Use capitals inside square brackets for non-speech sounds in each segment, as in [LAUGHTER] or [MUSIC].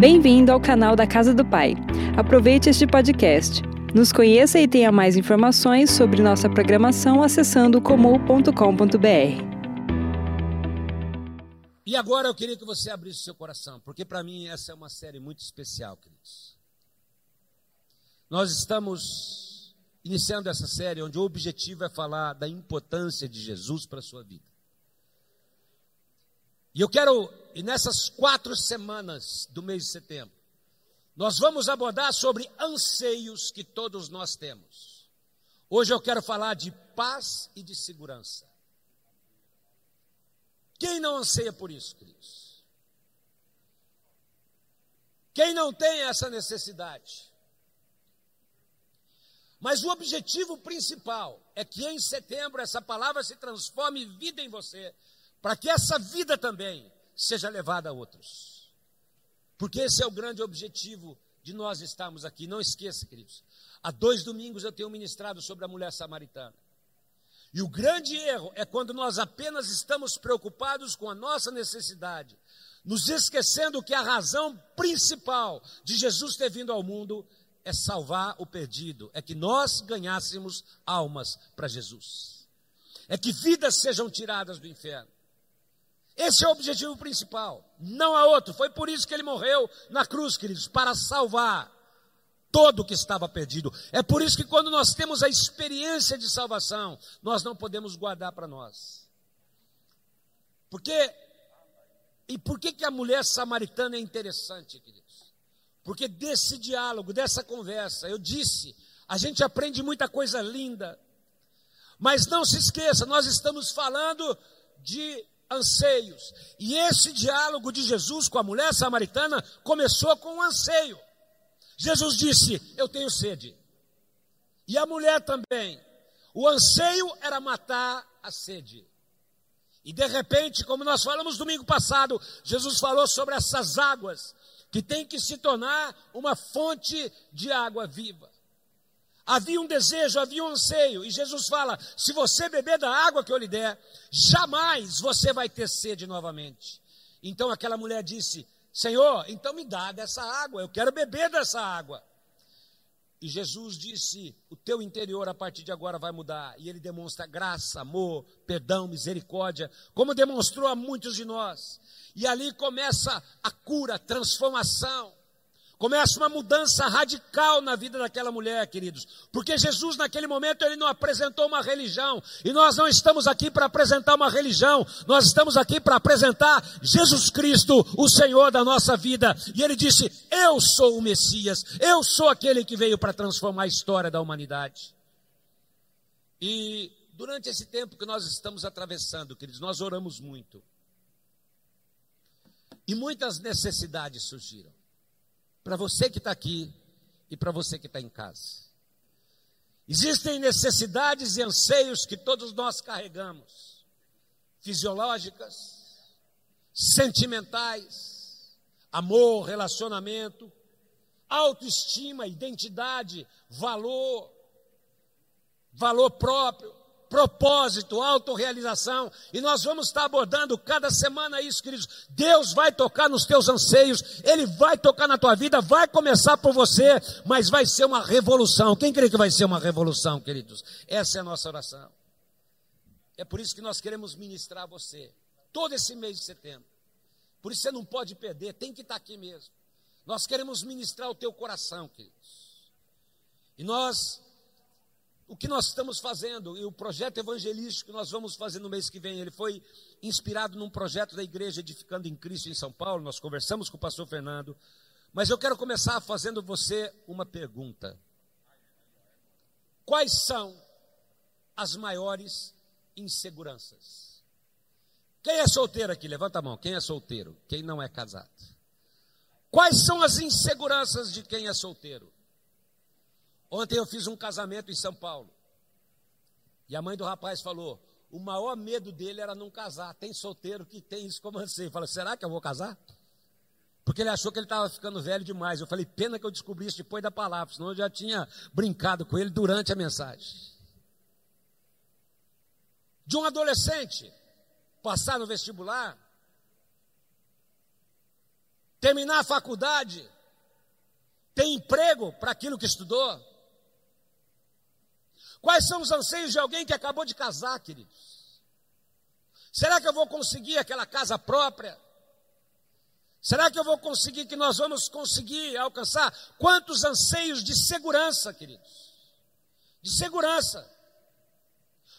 Bem-vindo ao canal da Casa do Pai. Aproveite este podcast. Nos conheça e tenha mais informações sobre nossa programação acessando comum.com.br. E agora eu queria que você abrisse seu coração, porque para mim essa é uma série muito especial, queridos. Nós estamos iniciando essa série onde o objetivo é falar da importância de Jesus para a sua vida. E eu quero, e nessas quatro semanas do mês de setembro, nós vamos abordar sobre anseios que todos nós temos. Hoje eu quero falar de paz e de segurança. Quem não anseia por isso, queridos? Quem não tem essa necessidade? Mas o objetivo principal é que em setembro essa palavra se transforme em vida em você, para que essa vida também seja levada a outros. Porque esse é o grande objetivo de nós estarmos aqui. Não esqueça, queridos. Há dois domingos eu tenho ministrado sobre a mulher samaritana. E o grande erro é quando nós apenas estamos preocupados com a nossa necessidade, nos esquecendo que a razão principal de Jesus ter vindo ao mundo é salvar o perdido, é que nós ganhássemos almas para Jesus, é que vidas sejam tiradas do inferno. Esse é o objetivo principal, não há outro. Foi por isso que ele morreu na cruz, queridos, para salvar todo que estava perdido. É por isso que quando nós temos a experiência de salvação, nós não podemos guardar para nós. Porque e por que que a mulher samaritana é interessante, queridos? Porque desse diálogo, dessa conversa, eu disse, a gente aprende muita coisa linda. Mas não se esqueça, nós estamos falando de anseios. E esse diálogo de Jesus com a mulher samaritana começou com um anseio. Jesus disse: Eu tenho sede. E a mulher também. O anseio era matar a sede. E de repente, como nós falamos domingo passado, Jesus falou sobre essas águas que tem que se tornar uma fonte de água viva. Havia um desejo, havia um anseio, e Jesus fala: se você beber da água que eu lhe der, jamais você vai ter sede novamente. Então aquela mulher disse: Senhor, então me dá dessa água, eu quero beber dessa água. E Jesus disse: O teu interior a partir de agora vai mudar. E ele demonstra graça, amor, perdão, misericórdia, como demonstrou a muitos de nós. E ali começa a cura, a transformação. Começa uma mudança radical na vida daquela mulher, queridos. Porque Jesus, naquele momento, ele não apresentou uma religião. E nós não estamos aqui para apresentar uma religião. Nós estamos aqui para apresentar Jesus Cristo, o Senhor da nossa vida. E ele disse: Eu sou o Messias. Eu sou aquele que veio para transformar a história da humanidade. E durante esse tempo que nós estamos atravessando, queridos, nós oramos muito. E muitas necessidades surgiram para você que está aqui e para você que está em casa. Existem necessidades e anseios que todos nós carregamos, fisiológicas, sentimentais, amor, relacionamento, autoestima, identidade, valor, valor próprio propósito, autorrealização, e nós vamos estar abordando cada semana isso, queridos. Deus vai tocar nos teus anseios, Ele vai tocar na tua vida, vai começar por você, mas vai ser uma revolução. Quem crê que vai ser uma revolução, queridos? Essa é a nossa oração. É por isso que nós queremos ministrar você, todo esse mês de setembro. Por isso você não pode perder, tem que estar aqui mesmo. Nós queremos ministrar o teu coração, queridos. E nós o que nós estamos fazendo e o projeto evangelístico que nós vamos fazer no mês que vem, ele foi inspirado num projeto da igreja Edificando em Cristo em São Paulo. Nós conversamos com o pastor Fernando, mas eu quero começar fazendo você uma pergunta: Quais são as maiores inseguranças? Quem é solteiro aqui? Levanta a mão. Quem é solteiro? Quem não é casado? Quais são as inseguranças de quem é solteiro? Ontem eu fiz um casamento em São Paulo. E a mãe do rapaz falou: o maior medo dele era não casar. Tem solteiro que tem isso como assim. Fala, será que eu vou casar? Porque ele achou que ele estava ficando velho demais. Eu falei, pena que eu descobri isso depois da palavra, senão eu já tinha brincado com ele durante a mensagem. De um adolescente passar no vestibular, terminar a faculdade, ter emprego para aquilo que estudou? Quais são os anseios de alguém que acabou de casar, queridos? Será que eu vou conseguir aquela casa própria? Será que eu vou conseguir, que nós vamos conseguir alcançar? Quantos anseios de segurança, queridos? De segurança.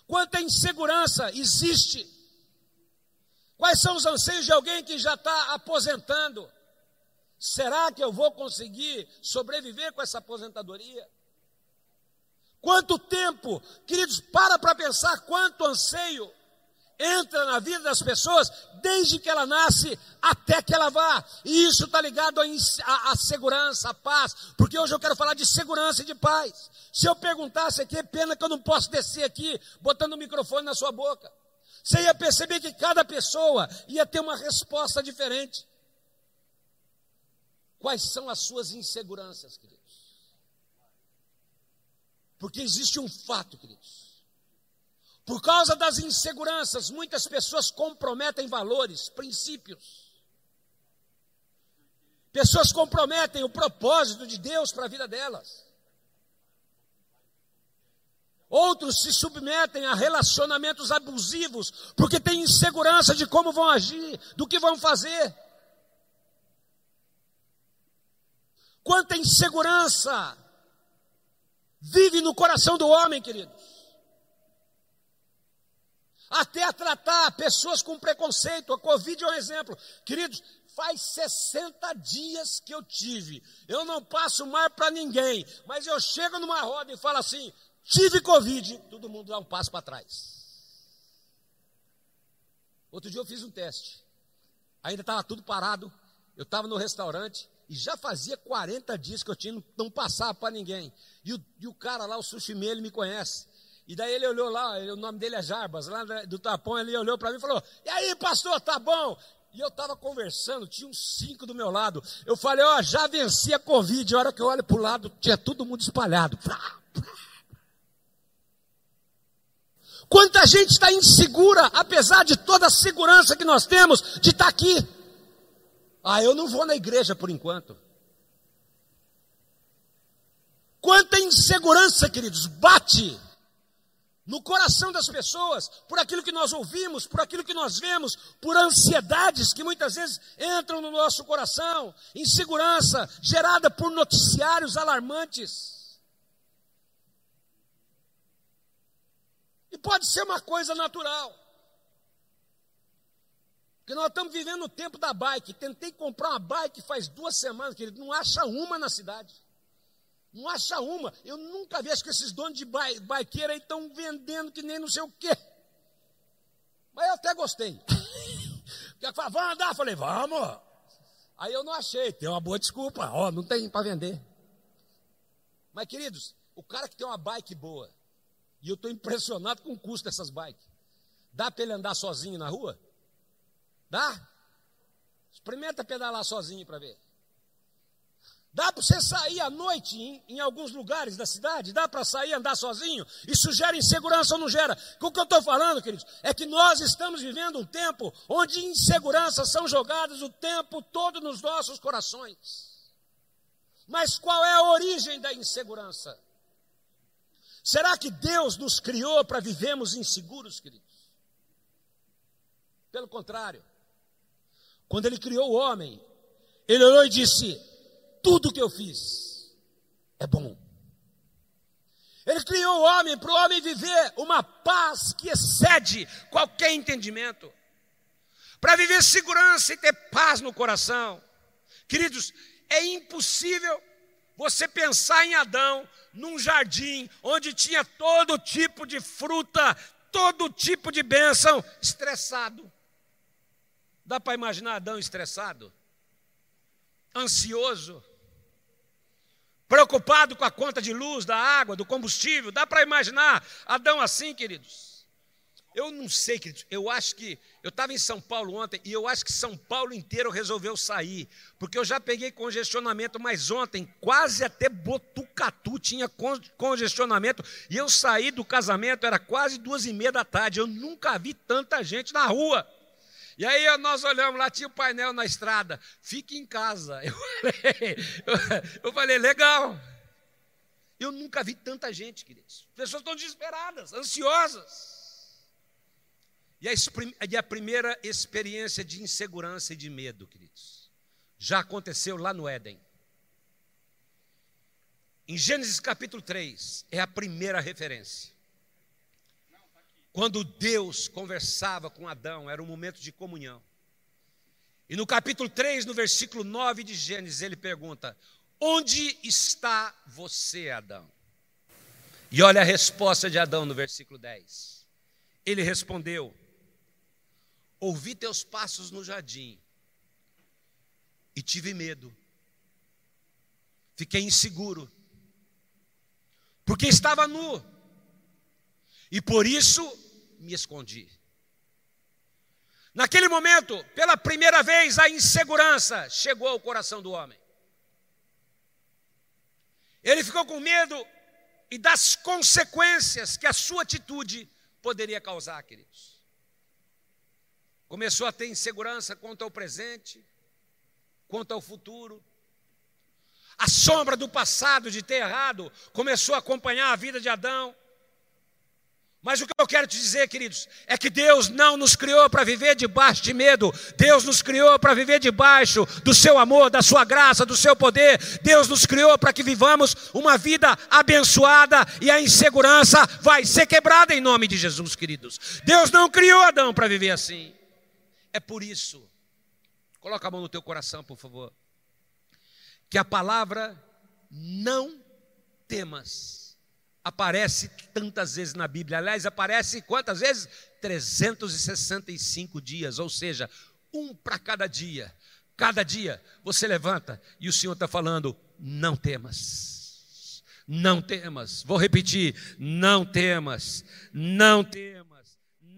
Quanta insegurança existe? Quais são os anseios de alguém que já está aposentando? Será que eu vou conseguir sobreviver com essa aposentadoria? Quanto tempo, queridos, para para pensar quanto anseio entra na vida das pessoas desde que ela nasce até que ela vá. E isso está ligado à segurança, à paz, porque hoje eu quero falar de segurança e de paz. Se eu perguntasse aqui, é pena que eu não posso descer aqui botando o microfone na sua boca. Você ia perceber que cada pessoa ia ter uma resposta diferente. Quais são as suas inseguranças, queridos? Porque existe um fato, queridos. Por causa das inseguranças, muitas pessoas comprometem valores, princípios. Pessoas comprometem o propósito de Deus para a vida delas. Outros se submetem a relacionamentos abusivos, porque têm insegurança de como vão agir, do que vão fazer. Quanta insegurança no coração do homem, queridos até a tratar pessoas com preconceito. A Covid é um exemplo. Queridos, faz 60 dias que eu tive. Eu não passo mais para ninguém, mas eu chego numa roda e falo assim: tive Covid. Todo mundo dá um passo para trás. Outro dia eu fiz um teste. Ainda estava tudo parado. Eu estava no restaurante e já fazia 40 dias que eu tinha, não passava para ninguém. E o, e o cara lá, o sushi ele me conhece. E daí ele olhou lá, o nome dele é Jarbas, lá do Tapão, ele olhou para mim e falou: E aí, pastor, tá bom? E eu estava conversando, tinha uns cinco do meu lado. Eu falei: Ó, oh, já venci a Covid. A hora que eu olho para o lado, tinha todo mundo espalhado. Quanta gente está insegura, apesar de toda a segurança que nós temos de estar tá aqui. Ah, eu não vou na igreja por enquanto. Quanta insegurança, queridos, bate no coração das pessoas, por aquilo que nós ouvimos, por aquilo que nós vemos, por ansiedades que muitas vezes entram no nosso coração, insegurança gerada por noticiários alarmantes. E pode ser uma coisa natural. Porque nós estamos vivendo o tempo da bike. Tentei comprar uma bike faz duas semanas, querido, não acha uma na cidade. Não acha uma. Eu nunca vi, acho que esses donos de baiqueira aí estão vendendo que nem não sei o quê. Mas eu até gostei. [LAUGHS] Porque vamos andar? Eu falei, vamos. Aí eu não achei, tem uma boa desculpa. Ó, oh, não tem para vender. Mas, queridos, o cara que tem uma bike boa, e eu estou impressionado com o custo dessas bikes. Dá para ele andar sozinho na rua? Dá? Experimenta pedalar sozinho para ver. Dá para você sair à noite em, em, alguns lugares da cidade? Dá para sair andar sozinho? Isso gera insegurança ou não gera? O que eu estou falando, queridos, é que nós estamos vivendo um tempo onde inseguranças são jogadas o tempo todo nos nossos corações. Mas qual é a origem da insegurança? Será que Deus nos criou para vivermos inseguros, queridos? Pelo contrário, quando Ele criou o homem, Ele olhou e disse: tudo que eu fiz é bom. Ele criou o homem para o homem viver uma paz que excede qualquer entendimento, para viver segurança e ter paz no coração. Queridos, é impossível você pensar em Adão num jardim onde tinha todo tipo de fruta, todo tipo de bênção, estressado. Dá para imaginar Adão estressado? Ansioso? preocupado com a conta de luz, da água, do combustível. Dá para imaginar Adão assim, queridos? Eu não sei, queridos. Eu acho que. Eu estava em São Paulo ontem e eu acho que São Paulo inteiro resolveu sair. Porque eu já peguei congestionamento, mas ontem, quase até Botucatu tinha congestionamento. E eu saí do casamento, era quase duas e meia da tarde. Eu nunca vi tanta gente na rua. E aí nós olhamos lá, tinha o um painel na estrada. Fique em casa. Eu falei, [LAUGHS] eu falei, legal. Eu nunca vi tanta gente, queridos. As pessoas estão desesperadas, ansiosas. E e a primeira experiência de insegurança e de medo, queridos, já aconteceu lá no Éden. Em Gênesis capítulo 3, é a primeira referência. Quando Deus conversava com Adão, era um momento de comunhão. E no capítulo 3, no versículo 9 de Gênesis, ele pergunta: Onde está você, Adão? E olha a resposta de Adão no versículo 10. Ele respondeu: Ouvi teus passos no jardim e tive medo. Fiquei inseguro, porque estava nu e por isso me escondi. Naquele momento, pela primeira vez, a insegurança chegou ao coração do homem. Ele ficou com medo e das consequências que a sua atitude poderia causar, queridos. Começou a ter insegurança quanto ao presente, quanto ao futuro. A sombra do passado de ter errado começou a acompanhar a vida de Adão. Mas o que eu quero te dizer, queridos, é que Deus não nos criou para viver debaixo de medo, Deus nos criou para viver debaixo do seu amor, da sua graça, do seu poder. Deus nos criou para que vivamos uma vida abençoada e a insegurança vai ser quebrada em nome de Jesus, queridos. Deus não criou Adão para viver assim. É por isso, coloca a mão no teu coração, por favor, que a palavra não temas aparece tantas vezes na Bíblia. Aliás, aparece quantas vezes? 365 dias, ou seja, um para cada dia. Cada dia você levanta e o Senhor está falando: não temas, não temas. Vou repetir: não temas, não temas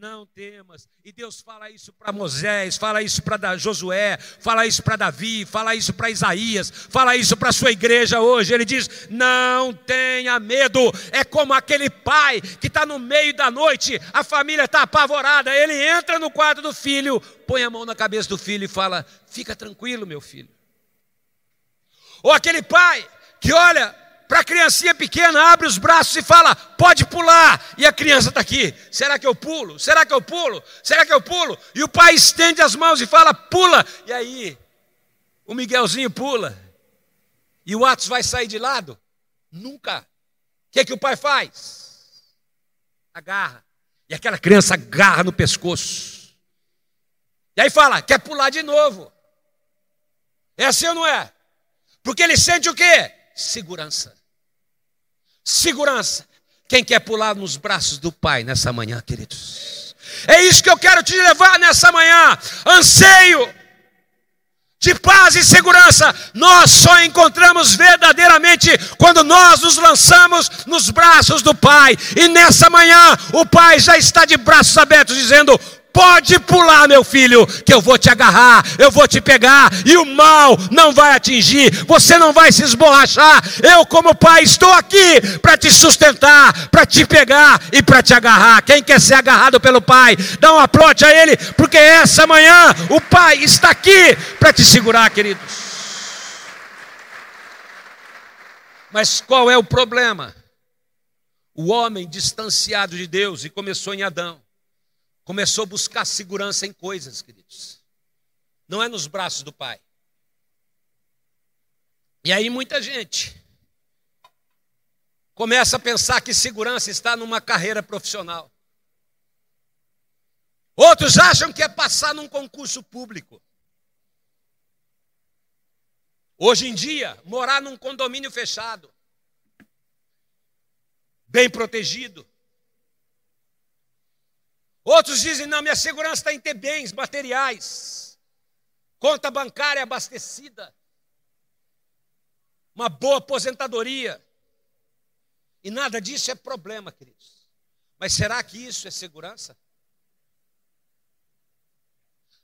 não temas. E Deus fala isso para Moisés, fala isso para Josué, fala isso para Davi, fala isso para Isaías, fala isso para a sua igreja hoje. Ele diz: não tenha medo. É como aquele pai que está no meio da noite, a família está apavorada, ele entra no quarto do filho, põe a mão na cabeça do filho e fala: fica tranquilo, meu filho. Ou aquele pai que olha para a criancinha pequena, abre os braços e fala: pode pular. E a criança está aqui: será que eu pulo? Será que eu pulo? Será que eu pulo? E o pai estende as mãos e fala: pula. E aí, o Miguelzinho pula. E o Atos vai sair de lado? Nunca. O que, é que o pai faz? Agarra. E aquela criança agarra no pescoço. E aí fala: quer pular de novo. É assim ou não é? Porque ele sente o quê? Segurança segurança. Quem quer pular nos braços do Pai nessa manhã, queridos? É isso que eu quero te levar nessa manhã. Anseio de paz e segurança, nós só encontramos verdadeiramente quando nós nos lançamos nos braços do Pai. E nessa manhã, o Pai já está de braços abertos, dizendo: Pode pular, meu filho, que eu vou te agarrar, eu vou te pegar, e o mal não vai atingir, você não vai se esborrachar. Eu, como pai, estou aqui para te sustentar, para te pegar e para te agarrar. Quem quer ser agarrado pelo pai, dá um aplaude a ele, porque essa manhã o pai está aqui para te segurar, queridos. Mas qual é o problema? O homem distanciado de Deus, e começou em Adão começou a buscar segurança em coisas, queridos. Não é nos braços do Pai. E aí muita gente começa a pensar que segurança está numa carreira profissional. Outros acham que é passar num concurso público. Hoje em dia, morar num condomínio fechado, bem protegido, Outros dizem: não, minha segurança está em ter bens materiais, conta bancária abastecida, uma boa aposentadoria. E nada disso é problema, queridos. Mas será que isso é segurança?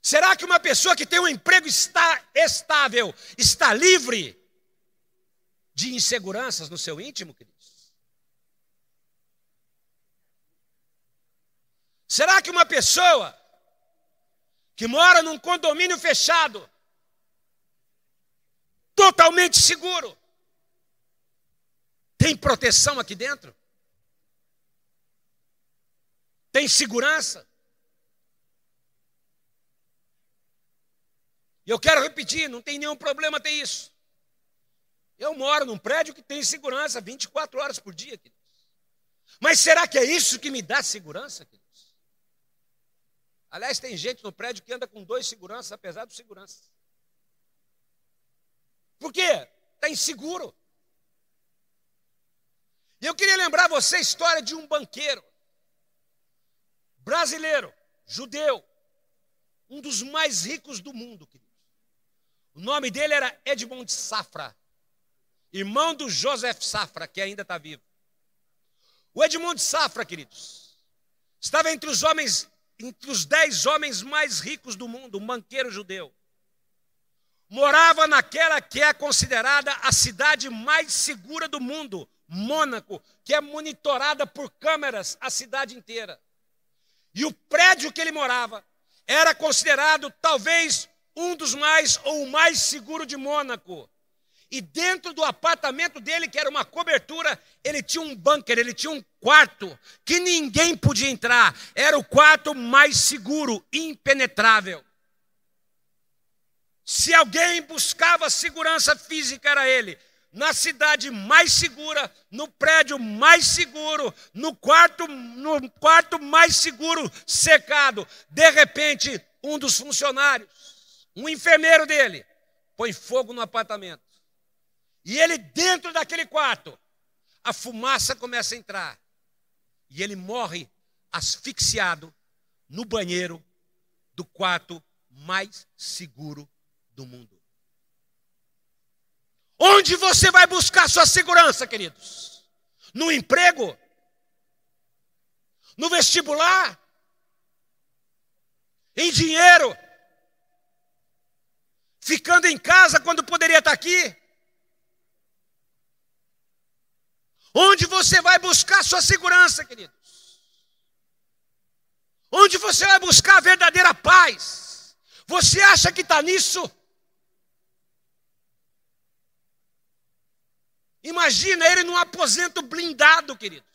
Será que uma pessoa que tem um emprego está estável está livre de inseguranças no seu íntimo, querido? Será que uma pessoa que mora num condomínio fechado, totalmente seguro, tem proteção aqui dentro? Tem segurança? E eu quero repetir, não tem nenhum problema ter isso. Eu moro num prédio que tem segurança 24 horas por dia. Mas será que é isso que me dá segurança? Aliás, tem gente no prédio que anda com dois seguranças, apesar dos seguranças. Por quê? Está inseguro. E eu queria lembrar você a história de um banqueiro brasileiro, judeu, um dos mais ricos do mundo, queridos. O nome dele era Edmond Safra irmão do Joseph Safra, que ainda está vivo. O Edmund Safra, queridos, estava entre os homens, entre os dez homens mais ricos do mundo, um banqueiro judeu. Morava naquela que é considerada a cidade mais segura do mundo, Mônaco, que é monitorada por câmeras a cidade inteira. E o prédio que ele morava era considerado talvez um dos mais ou o mais seguro de Mônaco. E dentro do apartamento dele, que era uma cobertura, ele tinha um bunker, ele tinha um quarto que ninguém podia entrar. Era o quarto mais seguro, impenetrável. Se alguém buscava segurança física, era ele. Na cidade mais segura, no prédio mais seguro, no quarto, no quarto mais seguro, secado. De repente, um dos funcionários, um enfermeiro dele, põe fogo no apartamento. E ele dentro daquele quarto, a fumaça começa a entrar. E ele morre asfixiado no banheiro do quarto mais seguro do mundo. Onde você vai buscar sua segurança, queridos? No emprego? No vestibular? Em dinheiro? Ficando em casa quando poderia estar aqui? Onde você vai buscar sua segurança, queridos? Onde você vai buscar a verdadeira paz? Você acha que está nisso? Imagina ele num aposento blindado, queridos,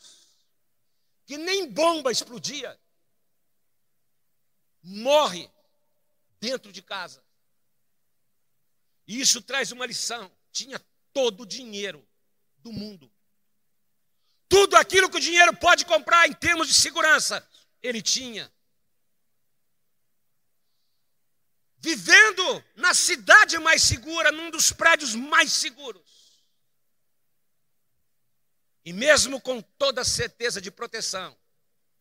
que nem bomba explodia. Morre dentro de casa. E isso traz uma lição. Tinha todo o dinheiro do mundo. Tudo aquilo que o dinheiro pode comprar em termos de segurança, ele tinha. Vivendo na cidade mais segura, num dos prédios mais seguros. E mesmo com toda a certeza de proteção,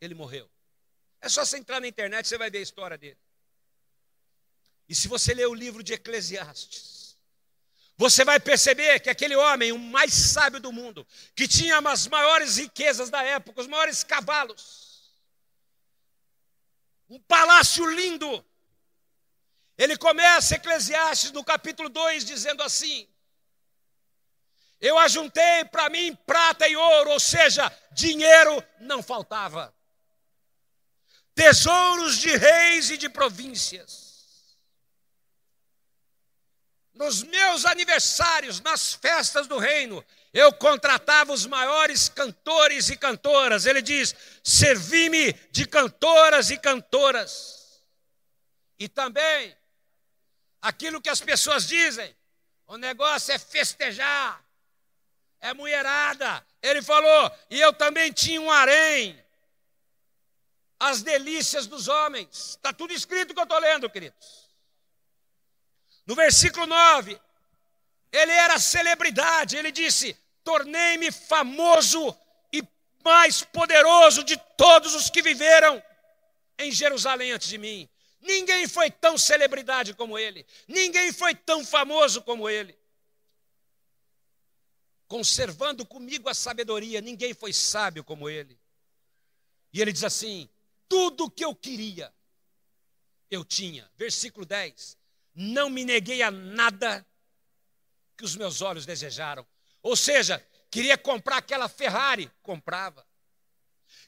ele morreu. É só você entrar na internet, você vai ver a história dele. E se você ler o livro de Eclesiastes, você vai perceber que aquele homem, o mais sábio do mundo, que tinha as maiores riquezas da época, os maiores cavalos, um palácio lindo, ele começa Eclesiastes no capítulo 2 dizendo assim: Eu ajuntei para mim prata e ouro, ou seja, dinheiro não faltava, tesouros de reis e de províncias nos meus aniversários, nas festas do reino, eu contratava os maiores cantores e cantoras. Ele diz: servi-me de cantoras e cantoras. E também, aquilo que as pessoas dizem, o negócio é festejar, é mulherada. Ele falou, e eu também tinha um harém, as delícias dos homens. Está tudo escrito que eu estou lendo, queridos. No versículo 9, ele era celebridade, ele disse: Tornei-me famoso e mais poderoso de todos os que viveram em Jerusalém antes de mim. Ninguém foi tão celebridade como ele, ninguém foi tão famoso como ele. Conservando comigo a sabedoria, ninguém foi sábio como ele. E ele diz assim: tudo que eu queria, eu tinha. Versículo 10 não me neguei a nada que os meus olhos desejaram. Ou seja, queria comprar aquela Ferrari, comprava.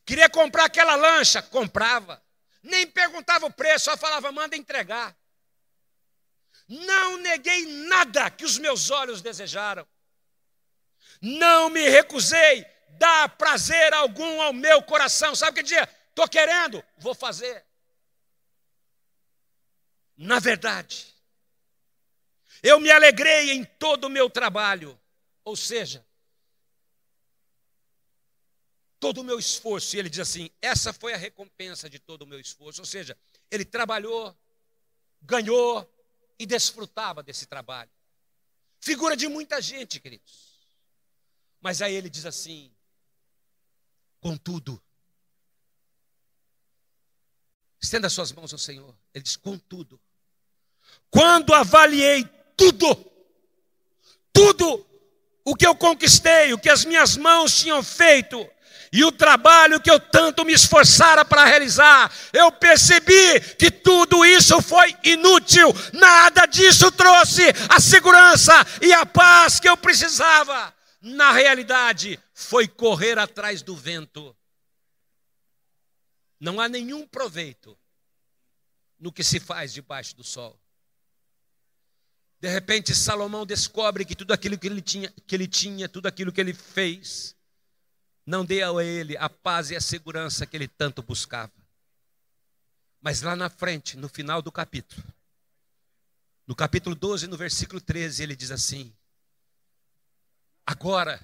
Queria comprar aquela lancha, comprava. nem perguntava o preço, só falava, manda entregar. Não neguei nada que os meus olhos desejaram. Não me recusei dar prazer algum ao meu coração. Sabe o que dizia? Estou querendo, vou fazer. Na verdade, eu me alegrei em todo o meu trabalho. Ou seja, todo o meu esforço. E ele diz assim: essa foi a recompensa de todo o meu esforço. Ou seja, ele trabalhou, ganhou e desfrutava desse trabalho. Figura de muita gente, queridos. Mas aí ele diz assim: contudo, estenda suas mãos ao Senhor. Ele diz: contudo, quando avaliei tudo, tudo o que eu conquistei, o que as minhas mãos tinham feito, e o trabalho que eu tanto me esforçara para realizar, eu percebi que tudo isso foi inútil, nada disso trouxe a segurança e a paz que eu precisava. Na realidade, foi correr atrás do vento. Não há nenhum proveito no que se faz debaixo do sol. De repente, Salomão descobre que tudo aquilo que ele tinha, que ele tinha tudo aquilo que ele fez, não deu a ele a paz e a segurança que ele tanto buscava. Mas lá na frente, no final do capítulo, no capítulo 12, no versículo 13, ele diz assim: Agora,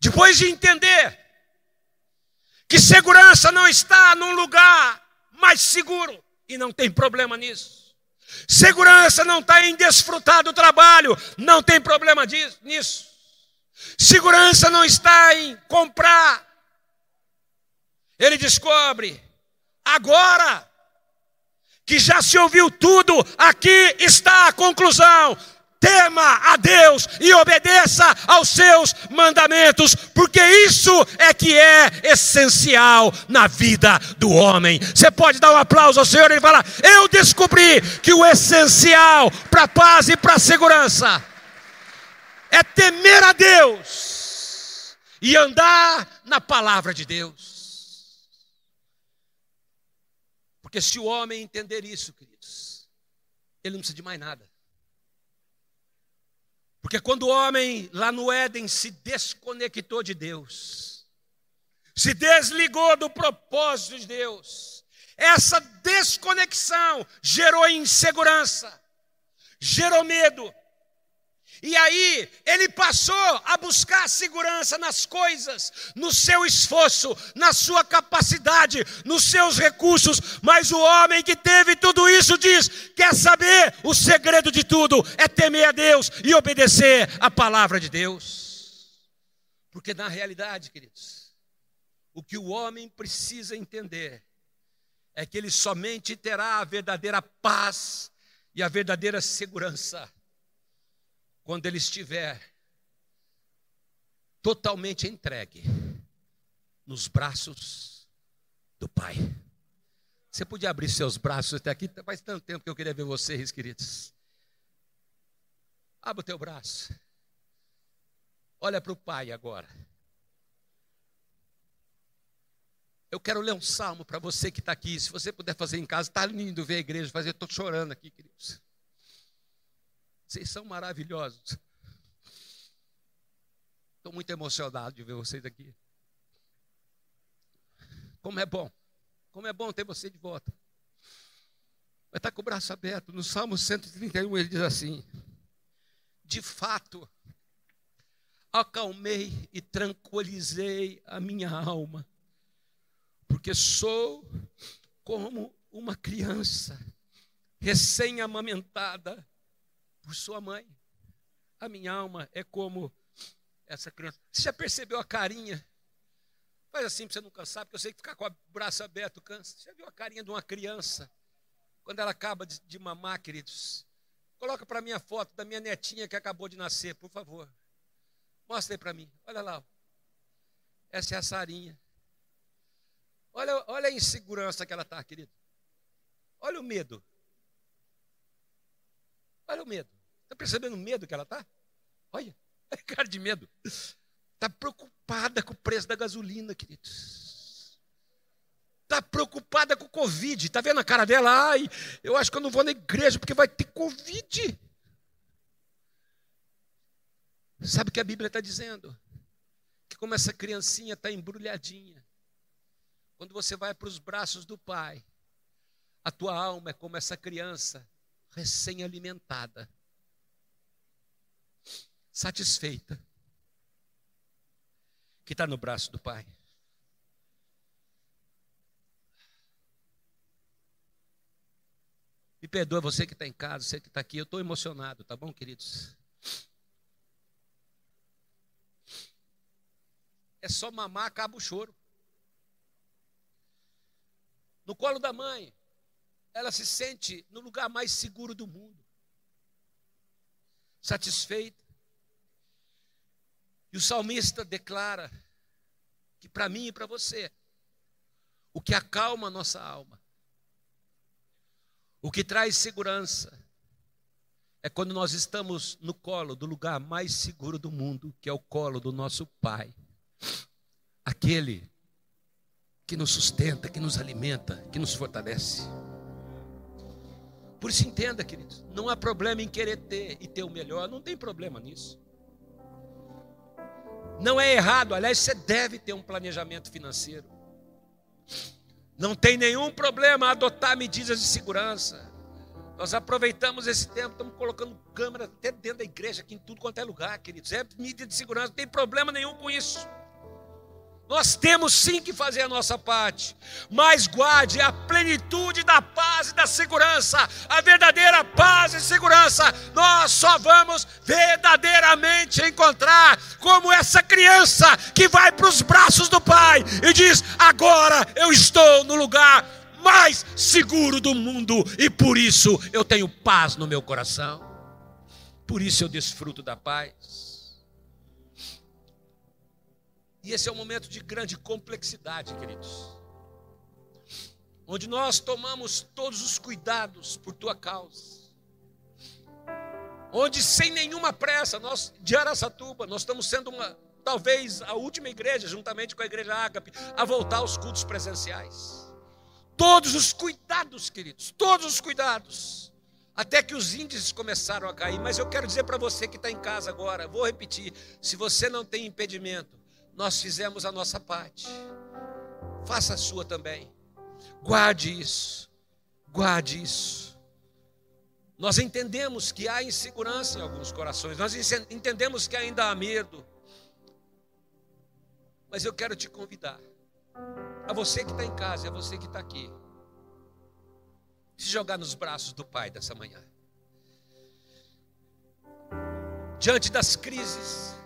depois de entender que segurança não está num lugar mais seguro, e não tem problema nisso. Segurança não está em desfrutar do trabalho, não tem problema disso, nisso. Segurança não está em comprar. Ele descobre, agora que já se ouviu tudo, aqui está a conclusão. Tema a Deus e obedeça aos seus mandamentos, porque isso é que é essencial na vida do homem. Você pode dar um aplauso ao Senhor e falar: Eu descobri que o essencial para a paz e para a segurança é temer a Deus e andar na palavra de Deus. Porque se o homem entender isso, queridos, ele não precisa de mais nada. Porque quando o homem lá no Éden se desconectou de Deus, se desligou do propósito de Deus, essa desconexão gerou insegurança, gerou medo, e aí ele passou a buscar segurança nas coisas, no seu esforço, na sua capacidade, nos seus recursos. Mas o homem que teve tudo isso diz: quer saber o segredo de tudo é temer a Deus e obedecer a palavra de Deus. Porque na realidade, queridos, o que o homem precisa entender é que ele somente terá a verdadeira paz e a verdadeira segurança quando ele estiver totalmente entregue nos braços do Pai. Você podia abrir seus braços até aqui? Faz tanto tempo que eu queria ver vocês, queridos. Abra o teu braço. Olha para o Pai agora. Eu quero ler um salmo para você que está aqui. Se você puder fazer em casa, está lindo ver a igreja fazer. Estou chorando aqui, queridos. Vocês são maravilhosos. Estou muito emocionado de ver vocês aqui. Como é bom. Como é bom ter você de volta. Vai estar com o braço aberto. No Salmo 131 ele diz assim: De fato, acalmei e tranquilizei a minha alma, porque sou como uma criança recém-amamentada por sua mãe. A minha alma é como essa criança. Você já percebeu a carinha? Faz assim para você não cansar, porque eu sei que ficar com o braço aberto cansa. Você já viu a carinha de uma criança? Quando ela acaba de, de mamar, queridos. Coloca para mim a foto da minha netinha que acabou de nascer, por favor. Mostra aí para mim. Olha lá. Essa é a Sarinha. Olha, olha a insegurança que ela está, querido. Olha o medo. Olha o medo. Está percebendo o medo que ela está? Olha, [LAUGHS] olha cara de medo. Está preocupada com o preço da gasolina, queridos. está preocupada com o Covid. Está vendo a cara dela? Ai, eu acho que eu não vou na igreja porque vai ter Covid. Sabe o que a Bíblia está dizendo? Que como essa criancinha está embrulhadinha, quando você vai para os braços do Pai, a tua alma é como essa criança recém-alimentada, satisfeita, que está no braço do Pai. Me perdoa você que está em casa, você que está aqui, eu estou emocionado, tá bom, queridos? É só mamar, acaba o choro. No colo da mãe, ela se sente no lugar mais seguro do mundo, satisfeita. E o salmista declara que para mim e para você, o que acalma a nossa alma, o que traz segurança, é quando nós estamos no colo do lugar mais seguro do mundo, que é o colo do nosso Pai aquele que nos sustenta, que nos alimenta, que nos fortalece. Por isso entenda, queridos, não há problema em querer ter e ter o melhor, não tem problema nisso. Não é errado, aliás, você deve ter um planejamento financeiro. Não tem nenhum problema adotar medidas de segurança. Nós aproveitamos esse tempo, estamos colocando câmera até dentro da igreja, aqui em tudo quanto é lugar, queridos. É medida de segurança, não tem problema nenhum com isso. Nós temos sim que fazer a nossa parte, mas guarde a plenitude da paz e da segurança, a verdadeira paz e segurança. Nós só vamos verdadeiramente encontrar como essa criança que vai para os braços do Pai e diz: Agora eu estou no lugar mais seguro do mundo e por isso eu tenho paz no meu coração, por isso eu desfruto da paz. E esse é um momento de grande complexidade, queridos. Onde nós tomamos todos os cuidados por tua causa. Onde sem nenhuma pressa, nós de Araçatuba, nós estamos sendo uma, talvez a última igreja, juntamente com a igreja Ágape, a voltar aos cultos presenciais. Todos os cuidados, queridos, todos os cuidados. Até que os índices começaram a cair. Mas eu quero dizer para você que está em casa agora, vou repetir: se você não tem impedimento, nós fizemos a nossa parte. Faça a sua também. Guarde isso. Guarde isso. Nós entendemos que há insegurança em alguns corações, nós entendemos que ainda há medo. Mas eu quero te convidar, a você que está em casa a você que está aqui, se jogar nos braços do Pai dessa manhã. Diante das crises,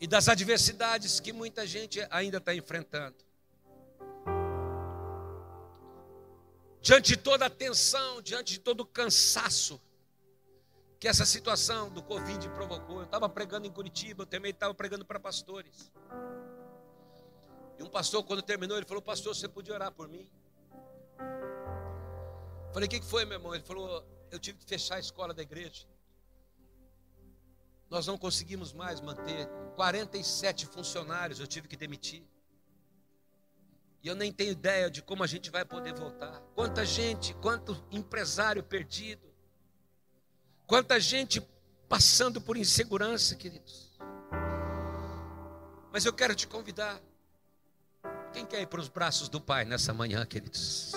e das adversidades que muita gente ainda está enfrentando. Diante de toda a tensão, diante de todo o cansaço que essa situação do Covid provocou. Eu estava pregando em Curitiba, eu também estava pregando para pastores. E um pastor, quando terminou, ele falou: Pastor, você podia orar por mim? Falei: O que foi, meu irmão? Ele falou: Eu tive que fechar a escola da igreja. Nós não conseguimos mais manter 47 funcionários, eu tive que demitir. E eu nem tenho ideia de como a gente vai poder voltar. Quanta gente, quanto empresário perdido. Quanta gente passando por insegurança, queridos. Mas eu quero te convidar. Quem quer ir para os braços do Pai nessa manhã, queridos?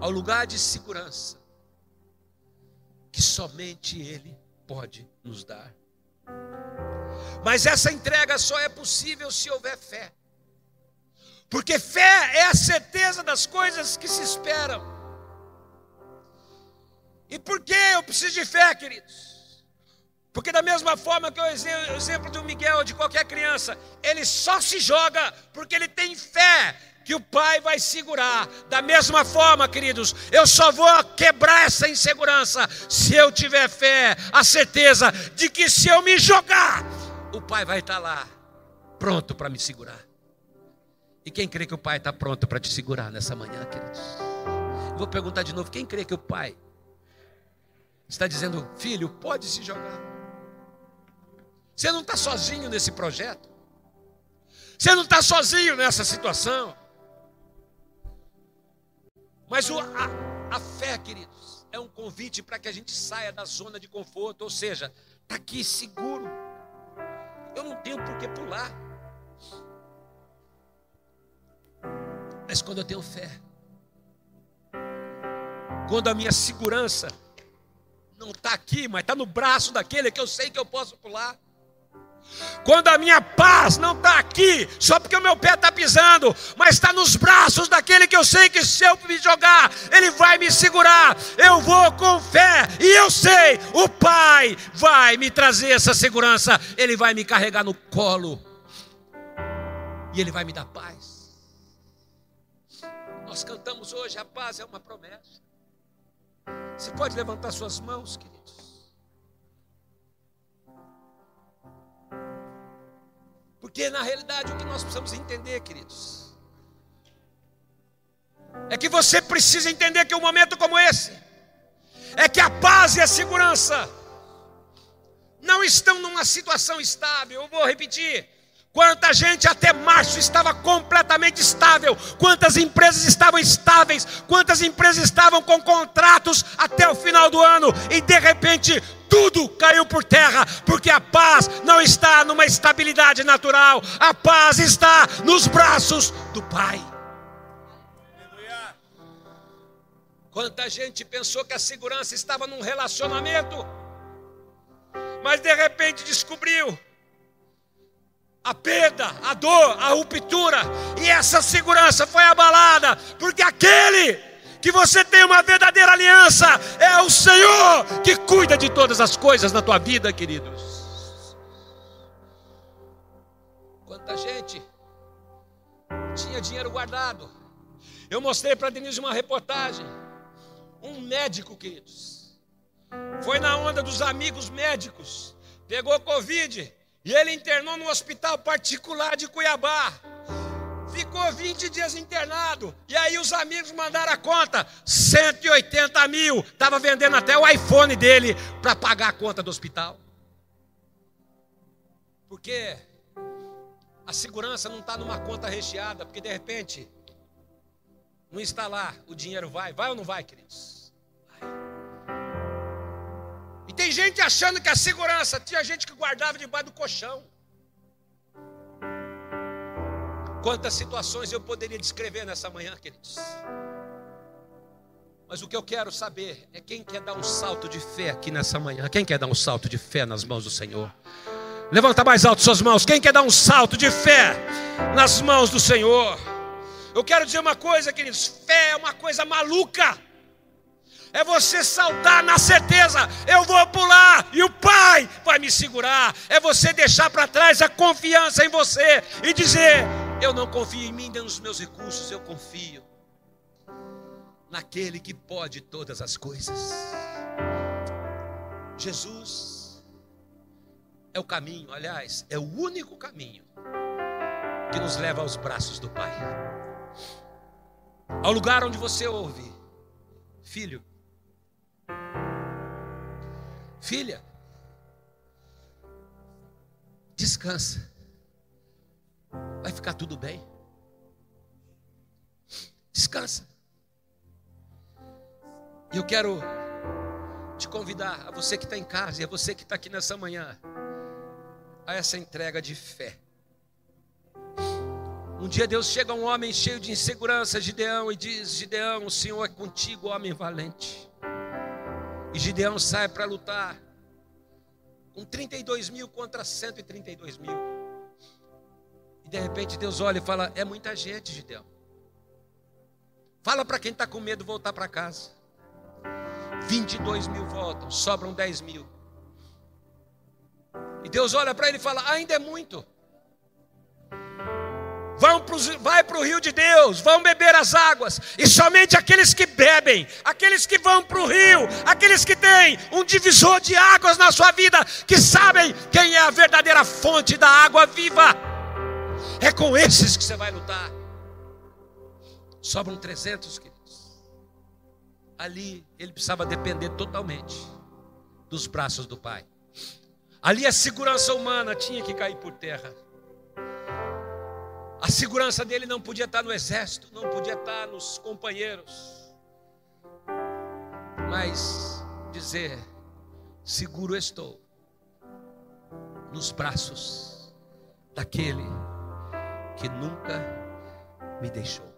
Ao lugar de segurança que somente Ele pode nos dar. Mas essa entrega só é possível se houver fé. Porque fé é a certeza das coisas que se esperam. E por que eu preciso de fé, queridos? Porque da mesma forma que o exemplo do Miguel, de qualquer criança, ele só se joga porque ele tem fé que o Pai vai segurar. Da mesma forma, queridos, eu só vou quebrar essa insegurança se eu tiver fé, a certeza de que se eu me jogar, o Pai vai estar lá, pronto para me segurar. E quem crê que o Pai está pronto para te segurar nessa manhã, queridos? Vou perguntar de novo: quem crê que o Pai está dizendo, filho, pode se jogar? Você não está sozinho nesse projeto. Você não está sozinho nessa situação. Mas o, a, a fé, queridos, é um convite para que a gente saia da zona de conforto, ou seja, está aqui seguro. Eu não tenho por que pular. Mas quando eu tenho fé, quando a minha segurança não está aqui, mas está no braço daquele que eu sei que eu posso pular. Quando a minha paz não está aqui, só porque o meu pé está pisando, mas está nos braços daquele que eu sei que se eu me jogar, ele vai me segurar. Eu vou com fé e eu sei, o Pai vai me trazer essa segurança, ele vai me carregar no colo e ele vai me dar paz. Nós cantamos hoje: a paz é uma promessa. Você pode levantar suas mãos, queridos. Porque na realidade o que nós precisamos entender, queridos, é que você precisa entender que um momento como esse, é que a paz e a segurança não estão numa situação estável. Eu vou repetir. Quanta gente até março estava completamente estável, quantas empresas estavam estáveis, quantas empresas estavam com contratos até o final do ano, e de repente tudo caiu por terra, porque a paz não está numa estabilidade natural, a paz está nos braços do Pai. Quanta gente pensou que a segurança estava num relacionamento, mas de repente descobriu a perda, a dor, a ruptura, e essa segurança foi abalada, porque aquele que você tem uma verdadeira aliança é o Senhor que cuida de todas as coisas na tua vida, queridos. Quanta gente tinha dinheiro guardado. Eu mostrei para Denise uma reportagem. Um médico, queridos, foi na onda dos amigos médicos, pegou Covid e ele internou no hospital particular de Cuiabá. Ficou 20 dias internado. E aí os amigos mandaram a conta: 180 mil. Estava vendendo até o iPhone dele para pagar a conta do hospital. Porque a segurança não está numa conta recheada, porque de repente não está lá, o dinheiro vai. Vai ou não vai, queridos? E tem gente achando que a segurança, tinha gente que guardava debaixo do colchão. Quantas situações eu poderia descrever nessa manhã, queridos? Mas o que eu quero saber é quem quer dar um salto de fé aqui nessa manhã. Quem quer dar um salto de fé nas mãos do Senhor? Levanta mais alto suas mãos. Quem quer dar um salto de fé nas mãos do Senhor? Eu quero dizer uma coisa, queridos: fé é uma coisa maluca é você saltar na certeza, eu vou pular e o Pai vai me segurar. É você deixar para trás a confiança em você e dizer: Eu não confio em mim, nem nos meus recursos, eu confio naquele que pode todas as coisas. Jesus é o caminho, aliás, é o único caminho que nos leva aos braços do Pai. Ao lugar onde você ouve, filho, Filha, descansa. Vai ficar tudo bem. Descansa. E eu quero te convidar, a você que está em casa e a você que está aqui nessa manhã, a essa entrega de fé. Um dia Deus chega a um homem cheio de insegurança, Gideão, e diz: Gideão, o Senhor é contigo, homem valente. E Gideão sai para lutar com 32 mil contra 132 mil. De repente Deus olha e fala: É muita gente, Gideão. Fala para quem está com medo voltar para casa. 22 mil voltam, sobram 10 mil. E Deus olha para ele e fala: Ainda é muito. Vão pro, vai para o rio de Deus, vão beber as águas, e somente aqueles que bebem, aqueles que vão para o rio, aqueles que têm um divisor de águas na sua vida, que sabem quem é a verdadeira fonte da água viva, é com esses que você vai lutar. Sobram 300, queridos. Ali ele precisava depender totalmente dos braços do Pai. Ali a segurança humana tinha que cair por terra. A segurança dele não podia estar no exército, não podia estar nos companheiros. mas dizer: seguro estou nos braços daquele que nunca me deixou.